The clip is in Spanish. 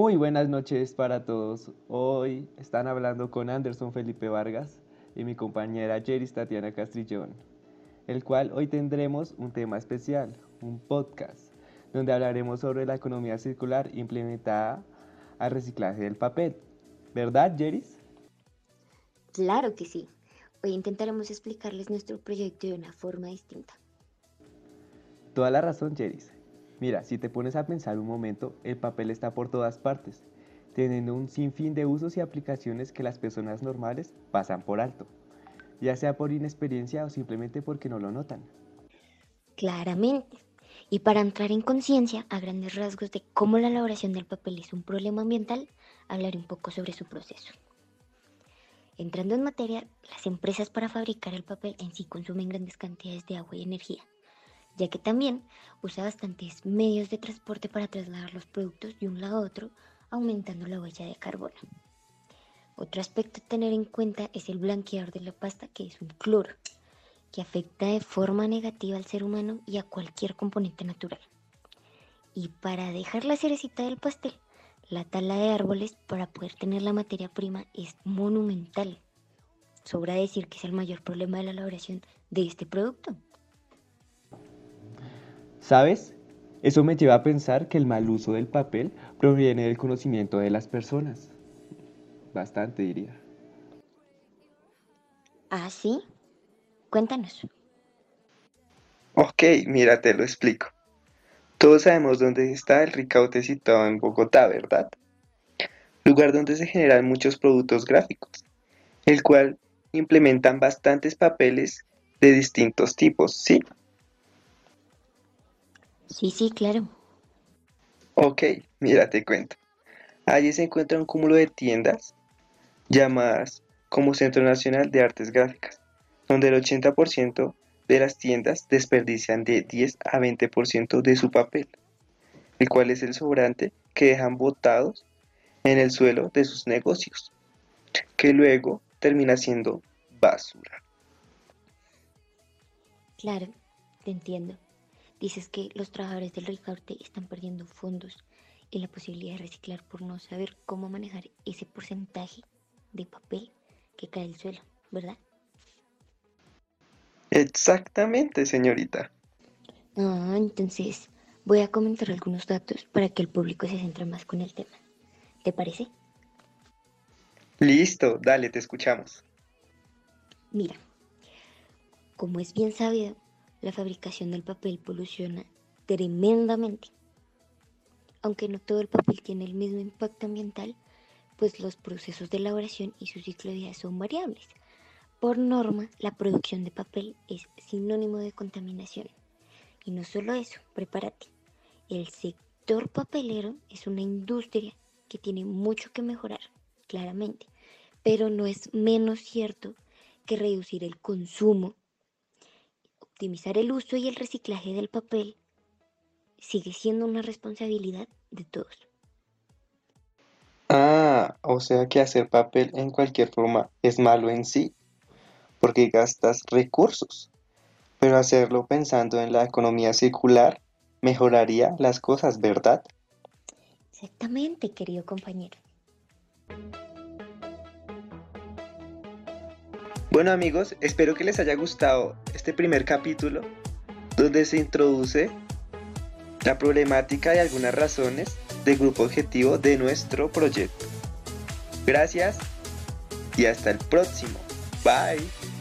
Muy buenas noches para todos. Hoy están hablando con Anderson Felipe Vargas y mi compañera Jeris Tatiana Castrillón, el cual hoy tendremos un tema especial, un podcast, donde hablaremos sobre la economía circular implementada al reciclaje del papel. ¿Verdad, Jeris? Claro que sí. Hoy intentaremos explicarles nuestro proyecto de una forma distinta. Toda la razón, Jeris. Mira, si te pones a pensar un momento, el papel está por todas partes, teniendo un sinfín de usos y aplicaciones que las personas normales pasan por alto, ya sea por inexperiencia o simplemente porque no lo notan. Claramente. Y para entrar en conciencia a grandes rasgos de cómo la elaboración del papel es un problema ambiental, hablaré un poco sobre su proceso. Entrando en materia, las empresas para fabricar el papel en sí consumen grandes cantidades de agua y energía, ya que también usa bastantes medios de transporte para trasladar los productos de un lado a otro, aumentando la huella de carbono. Otro aspecto a tener en cuenta es el blanqueador de la pasta, que es un cloro, que afecta de forma negativa al ser humano y a cualquier componente natural. Y para dejar la cerecita del pastel, la tala de árboles para poder tener la materia prima es monumental. Sobra decir que es el mayor problema de la elaboración de este producto. ¿Sabes? Eso me lleva a pensar que el mal uso del papel proviene del conocimiento de las personas. Bastante, diría. ¿Ah, sí? Cuéntanos. Ok, mira, te lo explico. Todos sabemos dónde está el Ricaute citado en Bogotá, ¿verdad? Lugar donde se generan muchos productos gráficos, el cual implementan bastantes papeles de distintos tipos, ¿sí? Sí, sí, claro. Ok, mira, te cuento. Allí se encuentra un cúmulo de tiendas llamadas como Centro Nacional de Artes Gráficas, donde el 80% de las tiendas desperdician de 10 a 20% de su papel, el cual es el sobrante que dejan botados en el suelo de sus negocios, que luego termina siendo basura. Claro, te entiendo. Dices que los trabajadores del Ricaurte están perdiendo fondos y la posibilidad de reciclar por no saber cómo manejar ese porcentaje de papel que cae al suelo, ¿verdad? Exactamente, señorita. Ah, entonces voy a comentar algunos datos para que el público se centre más con el tema. ¿Te parece? Listo, dale, te escuchamos. Mira, como es bien sabido, la fabricación del papel poluciona tremendamente. Aunque no todo el papel tiene el mismo impacto ambiental, pues los procesos de elaboración y su ciclo de vida son variables. Por norma, la producción de papel es sinónimo de contaminación. Y no solo eso, prepárate. El sector papelero es una industria que tiene mucho que mejorar, claramente, pero no es menos cierto que reducir el consumo optimizar el uso y el reciclaje del papel sigue siendo una responsabilidad de todos. Ah, o sea que hacer papel en cualquier forma es malo en sí, porque gastas recursos, pero hacerlo pensando en la economía circular mejoraría las cosas, ¿verdad? Exactamente, querido compañero. Bueno amigos, espero que les haya gustado este primer capítulo donde se introduce la problemática y algunas razones del grupo objetivo de nuestro proyecto. Gracias y hasta el próximo. Bye.